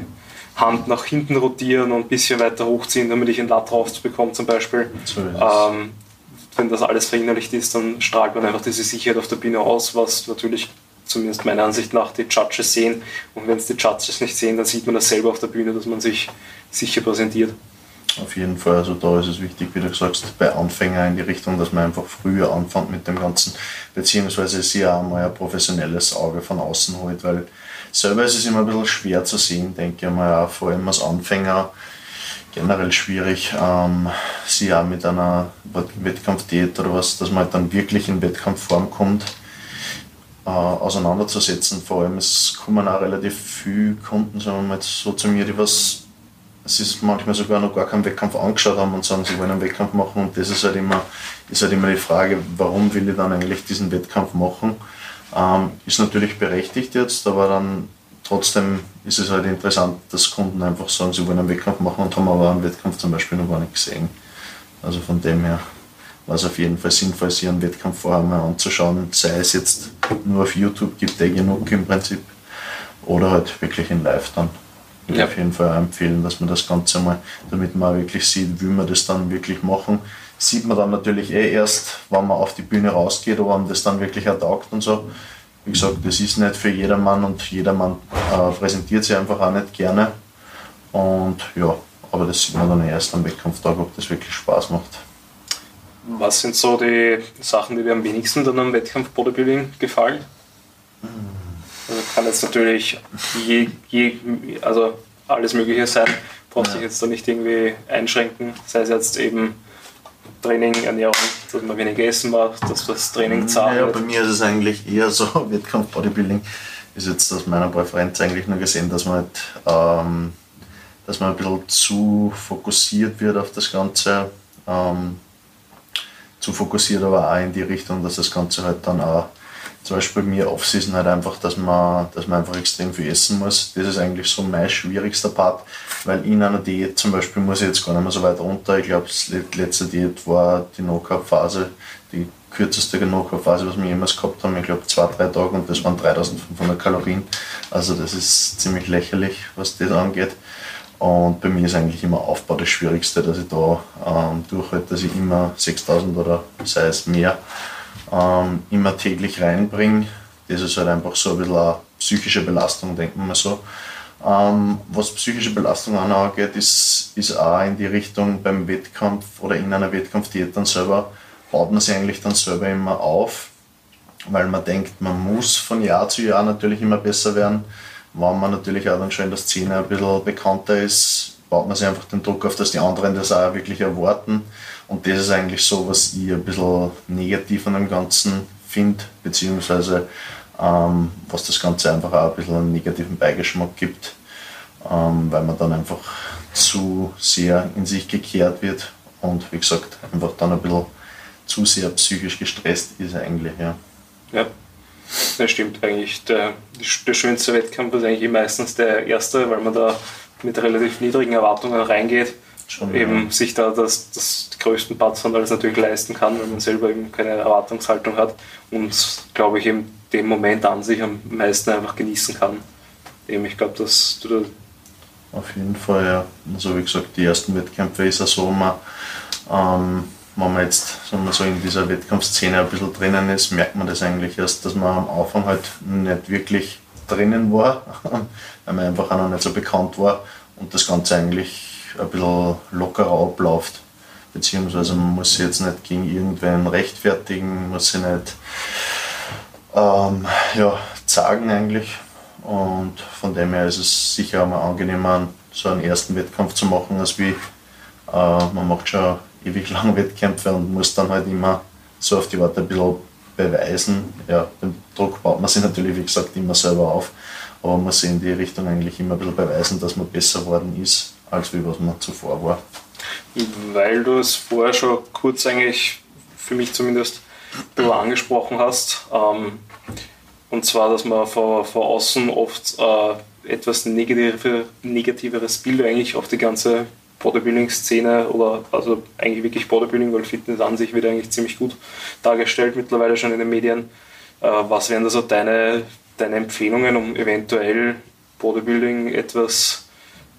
Hand nach hinten rotieren und ein bisschen weiter hochziehen, damit ich ein Lat rausbekomme zum Beispiel. Ähm, wenn das alles verinnerlicht ist, dann strahlt man einfach diese Sicherheit auf der Bühne aus, was natürlich zumindest meiner Ansicht nach die Judges sehen. Und wenn es die Judges nicht sehen, dann sieht man das selber auf der Bühne, dass man sich sicher präsentiert. Auf jeden Fall, also da ist es wichtig, wie du sagst, bei Anfängern in die Richtung, dass man einfach früher anfängt mit dem Ganzen, beziehungsweise sie auch mal ein professionelles Auge von außen holt, weil Selber ist es immer ein bisschen schwer zu sehen, denke ich mal, vor allem als Anfänger generell schwierig, ähm, sie auch mit einer Wettkampfdiät oder was, dass man halt dann wirklich in Wettkampfform kommt, äh, auseinanderzusetzen. Vor allem, es kommen auch relativ viele Kunden, sagen wir mal so zu mir, die was, es ist manchmal sogar noch gar keinen Wettkampf angeschaut haben und sagen, sie wollen einen Wettkampf machen und das ist halt immer, ist halt immer die Frage, warum will ich dann eigentlich diesen Wettkampf machen? Ähm, ist natürlich berechtigt jetzt, aber dann trotzdem ist es halt interessant, dass Kunden einfach sagen, sie wollen einen Wettkampf machen und haben aber einen Wettkampf zum Beispiel noch gar nicht gesehen. Also von dem her war es auf jeden Fall sinnvoll, sich einen Wettkampf vorher mal anzuschauen, sei es jetzt nur auf YouTube, gibt eh genug im Prinzip, oder halt wirklich in Live dann. Ich ja. auf jeden Fall empfehlen, dass man das Ganze mal, damit man wirklich sieht, wie wir das dann wirklich machen, sieht man dann natürlich eh erst, wenn man auf die Bühne rausgeht, ob man das dann wirklich ertaugt und so. Wie gesagt, das ist nicht für jedermann und jedermann äh, präsentiert sich einfach auch nicht gerne. Und ja, aber das sieht man dann erst am Wettkampftag, ob das wirklich Spaß macht. Was sind so die Sachen, die dir am wenigsten dann am Wettkampf Bodybuilding gefallen? Also kann jetzt natürlich je, je, also alles Mögliche sein, brauchst ja. dich jetzt da nicht irgendwie einschränken, sei es jetzt eben Training, Ernährung, dass man weniger Essen macht, dass das Training zahlt. Ja, bei mir ist es eigentlich eher so, Wettkampf Bodybuilding ist jetzt aus meiner Präferenz eigentlich nur gesehen, dass man halt, ähm, dass man ein bisschen zu fokussiert wird auf das Ganze. Ähm, zu fokussiert, aber auch in die Richtung, dass das Ganze halt dann auch zum Beispiel bei mir Off-Season halt einfach, dass man, dass man einfach extrem viel essen muss. Das ist eigentlich so mein schwierigster Part, weil in einer Diät zum Beispiel muss ich jetzt gar nicht mehr so weit runter. Ich glaube, die letzte Diät war die No-Carb-Phase, die kürzeste Nachlaufphase, was wir jemals gehabt haben. Ich glaube zwei, drei Tage und das waren 3500 Kalorien. Also das ist ziemlich lächerlich, was das angeht. Und bei mir ist eigentlich immer Aufbau das Schwierigste, dass ich da ähm, durchhalte, dass ich immer 6000 oder sei es mehr ähm, immer täglich reinbringe. Das ist halt einfach so ein bisschen eine psychische Belastung, denkt man mal so. Ähm, was psychische Belastung angeht, ist, ist auch in die Richtung beim Wettkampf oder in einer Wettkampfdiät dann selber, baut man sich eigentlich dann selber immer auf, weil man denkt, man muss von Jahr zu Jahr natürlich immer besser werden. Wenn man natürlich auch dann schon in der Szene ein bisschen bekannter ist, baut man sich einfach den Druck auf, dass die anderen das auch wirklich erwarten. Und das ist eigentlich so, was ich ein bisschen negativ an dem Ganzen finde, beziehungsweise ähm, was das Ganze einfach auch ein bisschen einen negativen Beigeschmack gibt, ähm, weil man dann einfach zu sehr in sich gekehrt wird und wie gesagt einfach dann ein bisschen zu sehr psychisch gestresst ist eigentlich. Ja, ja das stimmt eigentlich. Der, der schönste Wettkampf ist eigentlich meistens der erste, weil man da mit relativ niedrigen Erwartungen reingeht. Schon, eben ja. sich da das, das größten Patzer alles natürlich leisten kann, weil man selber eben keine Erwartungshaltung hat und glaube ich eben den Moment an sich am meisten einfach genießen kann. Eben, ich glaube, dass du da. Auf jeden Fall, ja. Also wie gesagt, die ersten Wettkämpfe ist ja so, man, ähm, wenn man jetzt sagen wir so in dieser Wettkampfszene ein bisschen drinnen ist, merkt man das eigentlich erst, dass man am Anfang halt nicht wirklich drinnen war, weil man einfach auch noch nicht so bekannt war und das Ganze eigentlich ein bisschen lockerer abläuft. Beziehungsweise man muss sich jetzt nicht gegen irgendwen rechtfertigen, muss sich nicht ähm, ja, sagen eigentlich. Und von dem her ist es sicher einmal angenehmer, so einen ersten Wettkampf zu machen, als wie äh, man macht schon ewig lange Wettkämpfe und muss dann halt immer so auf die Worte ein bisschen beweisen. Ja, den Druck baut man sich natürlich, wie gesagt, immer selber auf, aber man muss in die Richtung eigentlich immer ein bisschen beweisen, dass man besser worden ist, als wie was man zuvor war. Weil du es vorher schon kurz eigentlich, für mich zumindest, du angesprochen hast. Ähm, und zwar, dass man vor, vor außen oft äh, etwas negative, negativeres Bild eigentlich auf die ganze Bodybuilding-Szene oder also eigentlich wirklich Bodybuilding, weil Fitness an sich wird eigentlich ziemlich gut dargestellt mittlerweile schon in den Medien. Äh, was wären da so deine, deine Empfehlungen, um eventuell Bodybuilding etwas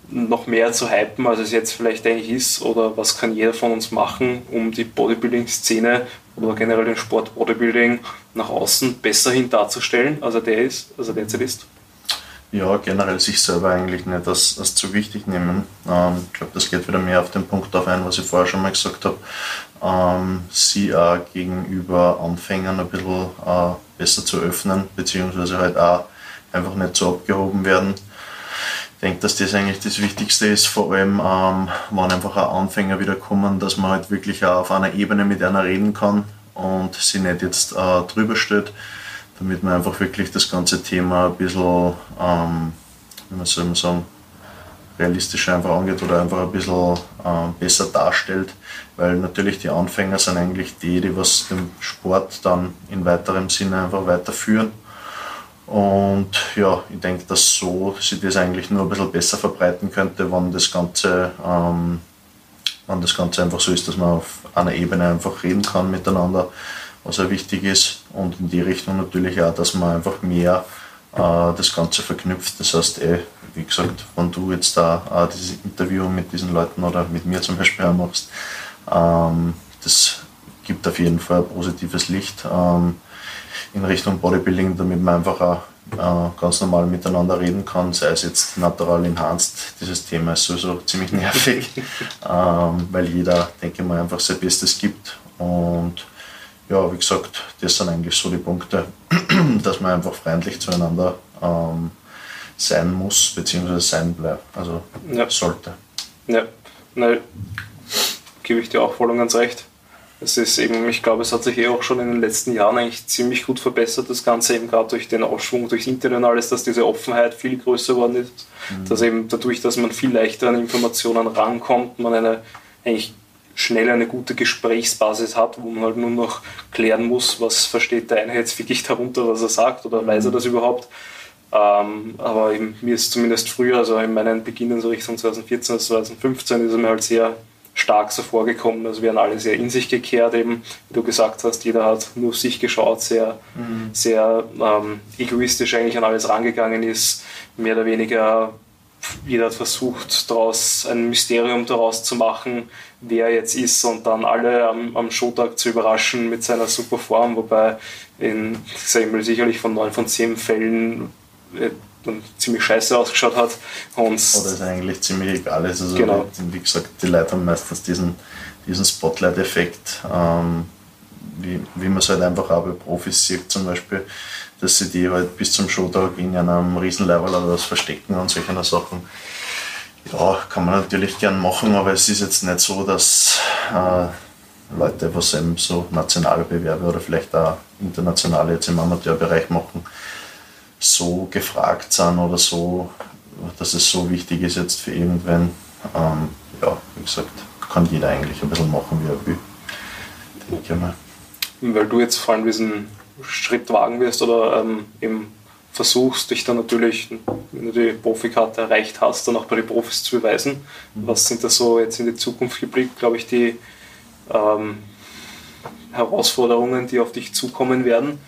noch mehr zu hypen, als es jetzt vielleicht eigentlich ist? Oder was kann jeder von uns machen, um die Bodybuilding-Szene oder generell den Sport Bodybuilding nach außen besser hin darzustellen, als er der ist, als er derzeit ist? Ja, generell sich selber eigentlich nicht als, als zu wichtig nehmen. Ähm, ich glaube, das geht wieder mehr auf den Punkt auf ein, was ich vorher schon mal gesagt habe. Ähm, sie auch gegenüber Anfängern ein bisschen äh, besser zu öffnen, beziehungsweise halt auch einfach nicht so abgehoben werden denke, dass das eigentlich das Wichtigste ist, vor allem ähm, wenn einfach auch Anfänger wieder kommen, dass man halt wirklich auch auf einer Ebene mit einer reden kann und sie nicht jetzt äh, drüber steht, damit man einfach wirklich das ganze Thema ein bisschen, ähm, wie soll man sagen, realistischer einfach angeht oder einfach ein bisschen äh, besser darstellt, weil natürlich die Anfänger sind eigentlich die, die was den Sport dann in weiterem Sinne einfach weiterführen und ja, ich denke, dass so sich das eigentlich nur ein bisschen besser verbreiten könnte, wenn das Ganze, ähm, wenn das Ganze einfach so ist, dass man auf einer Ebene einfach reden kann miteinander, was ja wichtig ist. Und in die Richtung natürlich auch, dass man einfach mehr äh, das Ganze verknüpft. Das heißt, eh, wie gesagt, wenn du jetzt da äh, dieses Interview mit diesen Leuten oder mit mir zum Beispiel auch machst, ähm, das gibt auf jeden Fall ein positives Licht. Ähm, in Richtung Bodybuilding, damit man einfach auch äh, ganz normal miteinander reden kann, sei es jetzt natural enhanced. Dieses Thema ist sowieso ziemlich nervig, ähm, weil jeder, denke ich mal, einfach sein Bestes gibt. Und ja, wie gesagt, das sind eigentlich so die Punkte, dass man einfach freundlich zueinander ähm, sein muss, beziehungsweise sein bleibt. Also ja. sollte. Ja, Nein, gebe ich dir auch voll und ganz recht. Es ist eben, ich glaube, es hat sich eh auch schon in den letzten Jahren eigentlich ziemlich gut verbessert, das Ganze eben gerade durch den Aufschwung, durchs Internet und alles, dass diese Offenheit viel größer geworden ist. Mhm. Dass eben dadurch, dass man viel leichter an Informationen rankommt, man eine eigentlich schnell eine gute Gesprächsbasis hat, wo man halt nur noch klären muss, was versteht der eine jetzt wirklich darunter, was er sagt oder weiß er mhm. das überhaupt. Ähm, aber eben, mir ist zumindest früher, also in meinen Beginnen so Richtung 2014, 2015, ist es mir halt sehr stark so vorgekommen. Also wir haben alle sehr in sich gekehrt, eben, wie du gesagt hast, jeder hat nur auf sich geschaut, sehr, mhm. sehr ähm, egoistisch eigentlich an alles rangegangen ist, mehr oder weniger jeder hat versucht, daraus ein Mysterium daraus zu machen, wer er jetzt ist und dann alle am, am Showtag zu überraschen mit seiner super Form, wobei in sagen wir, sicherlich von neun von zehn Fällen äh, dann ziemlich scheiße ausgeschaut hat. Und Oder es eigentlich ziemlich egal ist. Also genau. wie, wie gesagt, die Leute haben meistens diesen, diesen Spotlight-Effekt, ähm, wie, wie man es halt einfach auch bei Profis sieht zum Beispiel, dass sie die halt bis zum Showtag in einem Riesenlevel oder was verstecken und solche Sachen. Ja, kann man natürlich gern machen, aber es ist jetzt nicht so, dass äh, Leute, was eben so nationale Bewerbe oder vielleicht auch internationale jetzt im Amateurbereich machen, so gefragt sind oder so, dass es so wichtig ist jetzt für irgendwen. Ähm, ja, wie gesagt, kann jeder eigentlich ein bisschen machen, wie er will. Denke ich mal. Weil du jetzt vor allem diesen Schritt wagen wirst oder ähm, eben versuchst, dich dann natürlich, wenn du die Profikarte erreicht hast, dann auch bei den Profis zu beweisen. Mhm. Was sind da so jetzt in die Zukunft geblickt, glaube ich, die ähm, Herausforderungen, die auf dich zukommen werden?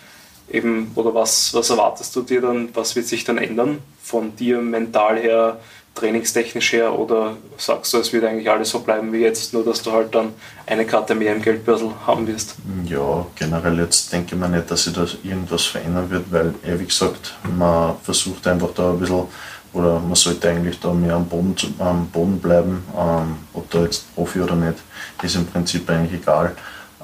Eben, oder was, was erwartest du dir dann, was wird sich dann ändern von dir mental her, trainingstechnisch her oder sagst du, es wird eigentlich alles so bleiben wie jetzt, nur dass du halt dann eine Karte mehr im Geldbörsel haben wirst? Ja, generell jetzt denke ich mir nicht, dass sich da irgendwas verändern wird, weil, wie gesagt, man versucht einfach da ein bisschen oder man sollte eigentlich da mehr am Boden, am Boden bleiben, ähm, ob da jetzt Profi oder nicht, ist im Prinzip eigentlich egal.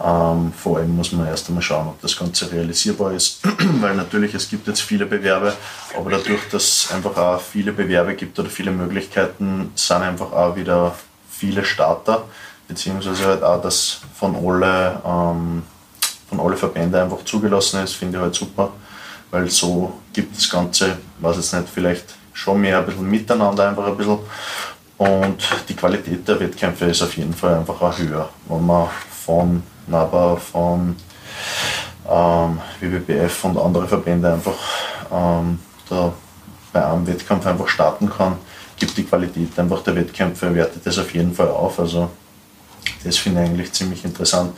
Ähm, vor allem muss man erst einmal schauen, ob das Ganze realisierbar ist, weil natürlich es gibt jetzt viele Bewerbe, aber dadurch, dass es einfach auch viele Bewerbe gibt oder viele Möglichkeiten, sind einfach auch wieder viele Starter, beziehungsweise halt auch, dass von alle, ähm, von alle Verbände einfach zugelassen ist, finde ich halt super, weil so gibt das Ganze, weiß jetzt nicht, vielleicht schon mehr ein bisschen miteinander einfach ein bisschen. Und die Qualität der Wettkämpfe ist auf jeden Fall einfach auch höher, wenn man von NABA, von ähm, WWBF und andere Verbände einfach ähm, da bei einem Wettkampf einfach starten kann, gibt die Qualität einfach der Wettkämpfe, wertet das auf jeden Fall auf. Also das finde ich eigentlich ziemlich interessant.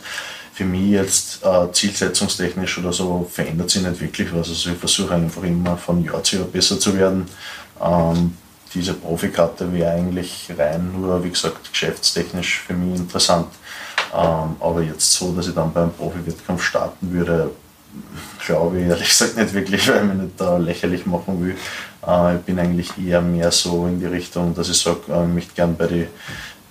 Für mich jetzt äh, zielsetzungstechnisch oder so verändert sich nicht wirklich was. Also ich versuche einfach immer von Jahr zu Jahr besser zu werden. Ähm, diese Profikarte wäre eigentlich rein nur, wie gesagt, geschäftstechnisch für mich interessant. Ähm, aber jetzt so, dass ich dann beim Profi-Wettkampf starten würde, glaube ich ehrlich gesagt nicht wirklich, weil ich mich nicht da lächerlich machen will. Äh, ich bin eigentlich eher mehr so in die Richtung, dass ich sage, äh, ich möchte gerne bei den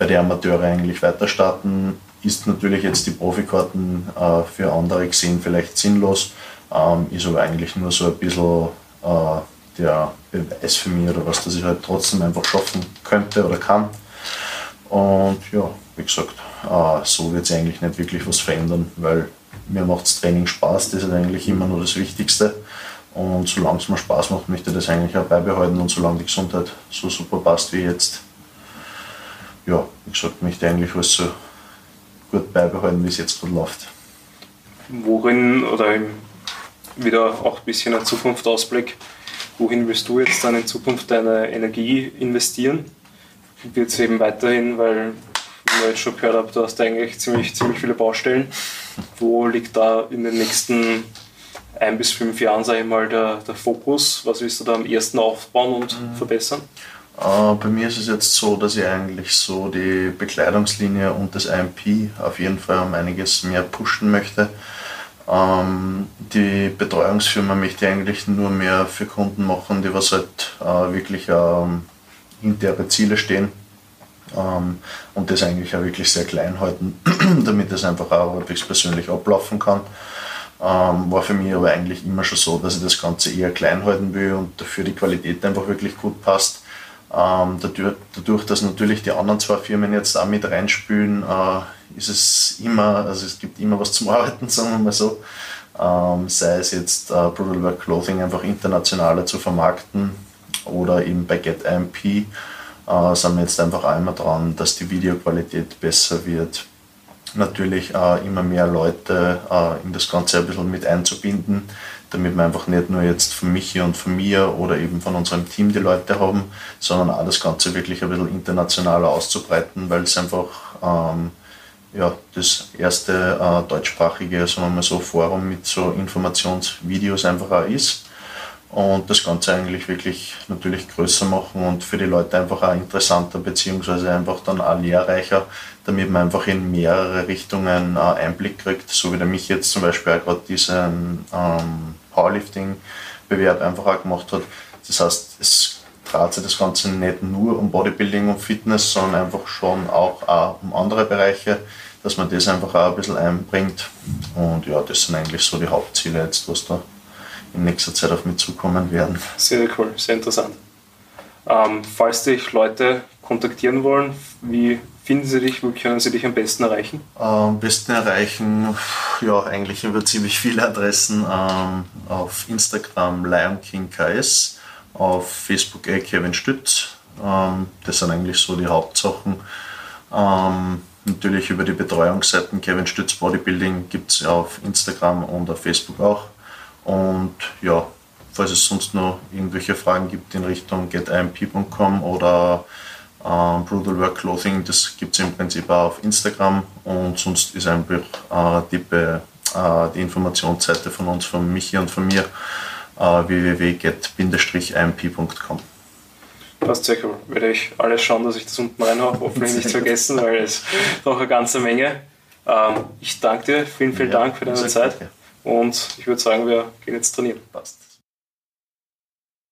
bei die Amateure eigentlich weiter starten. Ist natürlich jetzt die Profikarten äh, für andere gesehen vielleicht sinnlos, ähm, ist aber eigentlich nur so ein bisschen äh, der Beweis für mich oder was, dass ich halt trotzdem einfach schaffen könnte oder kann. Und ja, wie gesagt, äh, so wird sich eigentlich nicht wirklich was verändern, weil mir macht das Training Spaß, das ist eigentlich immer nur das Wichtigste. Und solange es mir Spaß macht, möchte ich das eigentlich auch beibehalten und solange die Gesundheit so super passt wie jetzt, ja, wie gesagt, möchte ich eigentlich alles so gut beibehalten, wie es jetzt gerade läuft. Worin, oder wieder auch ein bisschen ein Zukunftsausblick, wohin willst du jetzt dann in Zukunft deine Energie investieren? Wird es eben weiterhin, weil ich jetzt schon gehört habe, du hast eigentlich ziemlich, ziemlich viele Baustellen. Wo liegt da in den nächsten ein bis fünf Jahren, sage ich mal, der, der Fokus? Was willst du da am ersten aufbauen und mhm. verbessern? Uh, bei mir ist es jetzt so, dass ich eigentlich so die Bekleidungslinie und das IMP auf jeden Fall um einiges mehr pushen möchte. Ähm, die Betreuungsfirma möchte ich eigentlich nur mehr für Kunden machen, die was halt äh, wirklich ähm, hinter ihre Ziele stehen ähm, und das eigentlich auch wirklich sehr klein halten, damit das einfach auch halbwegs persönlich ablaufen kann. Ähm, war für mich aber eigentlich immer schon so, dass ich das Ganze eher klein halten will und dafür die Qualität einfach wirklich gut passt. Ähm, dadurch, dadurch, dass natürlich die anderen zwei Firmen jetzt auch mit reinspülen, äh, ist es immer, also es gibt immer was zum Arbeiten, sagen wir mal so. Ähm, sei es jetzt äh, Brutal Work Clothing einfach internationaler zu vermarkten oder eben bei GetIMP äh, sind wir jetzt einfach einmal dran, dass die Videoqualität besser wird. Natürlich äh, immer mehr Leute äh, in das Ganze ein bisschen mit einzubinden, damit wir einfach nicht nur jetzt von Michi und von mir oder eben von unserem Team die Leute haben, sondern auch das Ganze wirklich ein bisschen internationaler auszubreiten, weil es einfach ähm, ja, das erste äh, deutschsprachige sagen wir mal so, Forum mit so Informationsvideos einfach auch ist. Und das Ganze eigentlich wirklich natürlich größer machen und für die Leute einfach auch interessanter beziehungsweise einfach dann auch lehrreicher, damit man einfach in mehrere Richtungen äh, Einblick kriegt, so wie der mich jetzt zum Beispiel auch gerade diesen ähm, Powerlifting-Bewerb einfach auch gemacht hat. Das heißt, es dreht sich das Ganze nicht nur um Bodybuilding und Fitness, sondern einfach schon auch, auch um andere Bereiche, dass man das einfach auch ein bisschen einbringt. Und ja, das sind eigentlich so die Hauptziele jetzt, was da in nächster Zeit auf mich zukommen werden. Sehr cool, sehr interessant. Ähm, falls dich Leute kontaktieren wollen, wie finden sie dich, wo können sie dich am besten erreichen? Am besten erreichen, ja, eigentlich über ziemlich viele Adressen. Ähm, auf Instagram Lion King KS, auf Facebook eh Kevin Stütz. Ähm, das sind eigentlich so die Hauptsachen. Ähm, natürlich über die Betreuungsseiten Kevin Stütz Bodybuilding gibt es auf Instagram und auf Facebook auch. Und ja, falls es sonst noch irgendwelche Fragen gibt in Richtung getimp.com oder äh, Brutal Work Clothing, das gibt es im Prinzip auch auf Instagram und sonst ist einfach äh, die, äh, die Informationsseite von uns, von Michi und von mir, äh, www.get-imp.com. Passt sehr cool. Werde ich alles schauen, dass ich das unten reinhaue. Hoffentlich nicht vergessen, weil es doch eine ganze Menge. Ähm, ich danke dir. Vielen, vielen ja, Dank für deine Zeit. Danke. Und ich würde sagen, wir gehen jetzt trainieren. Passt.